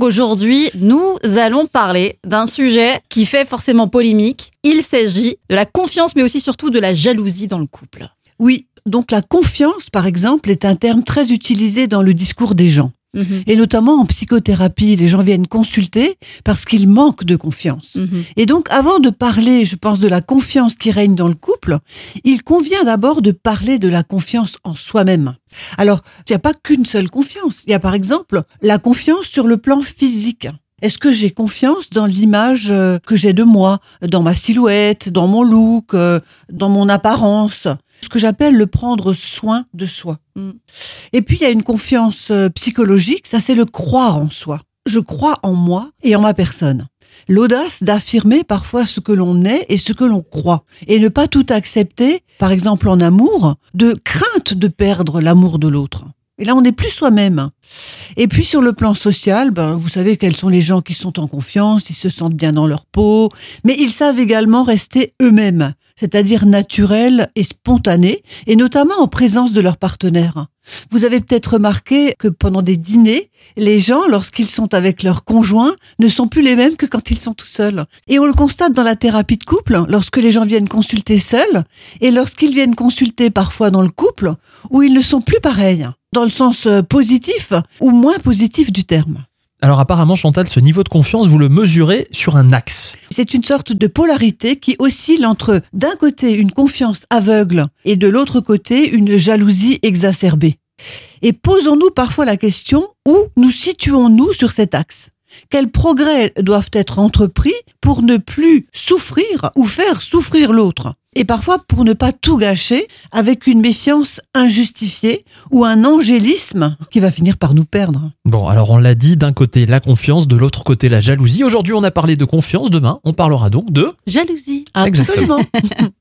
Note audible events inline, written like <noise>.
Aujourd'hui, nous allons parler d'un sujet qui fait forcément polémique. Il s'agit de la confiance, mais aussi surtout de la jalousie dans le couple. Oui, donc la confiance, par exemple, est un terme très utilisé dans le discours des gens. Mhm. Et notamment en psychothérapie, les gens viennent consulter parce qu'ils manquent de confiance. Mhm. Et donc, avant de parler, je pense, de la confiance qui règne dans le couple, il convient d'abord de parler de la confiance en soi-même. Alors, il n'y a pas qu'une seule confiance. Il y a par exemple la confiance sur le plan physique. Est-ce que j'ai confiance dans l'image euh, que j'ai de moi, dans ma silhouette, dans mon look, euh, dans mon apparence? Ce que j'appelle le prendre soin de soi. Mm. Et puis, il y a une confiance euh, psychologique, ça c'est le croire en soi. Je crois en moi et en ma personne. L'audace d'affirmer parfois ce que l'on est et ce que l'on croit. Et ne pas tout accepter, par exemple en amour, de crainte de perdre l'amour de l'autre. Et là, on n'est plus soi-même. Et puis sur le plan social, ben, vous savez quels sont les gens qui sont en confiance, ils se sentent bien dans leur peau, mais ils savent également rester eux-mêmes, c'est-à-dire naturels et spontanés, et notamment en présence de leur partenaire. Vous avez peut-être remarqué que pendant des dîners, les gens, lorsqu'ils sont avec leur conjoint, ne sont plus les mêmes que quand ils sont tout seuls. Et on le constate dans la thérapie de couple, lorsque les gens viennent consulter seuls, et lorsqu'ils viennent consulter parfois dans le couple, où ils ne sont plus pareils, dans le sens euh, positif ou moins positif du terme. Alors apparemment, Chantal, ce niveau de confiance, vous le mesurez sur un axe. C'est une sorte de polarité qui oscille entre d'un côté une confiance aveugle et de l'autre côté une jalousie exacerbée. Et posons-nous parfois la question où nous situons-nous sur cet axe? Quels progrès doivent être entrepris pour ne plus souffrir ou faire souffrir l'autre? Et parfois pour ne pas tout gâcher avec une méfiance injustifiée ou un angélisme qui va finir par nous perdre. Bon, alors on l'a dit, d'un côté la confiance, de l'autre côté la jalousie. Aujourd'hui, on a parlé de confiance, demain, on parlera donc de... Jalousie. Exactement. Absolument. <laughs>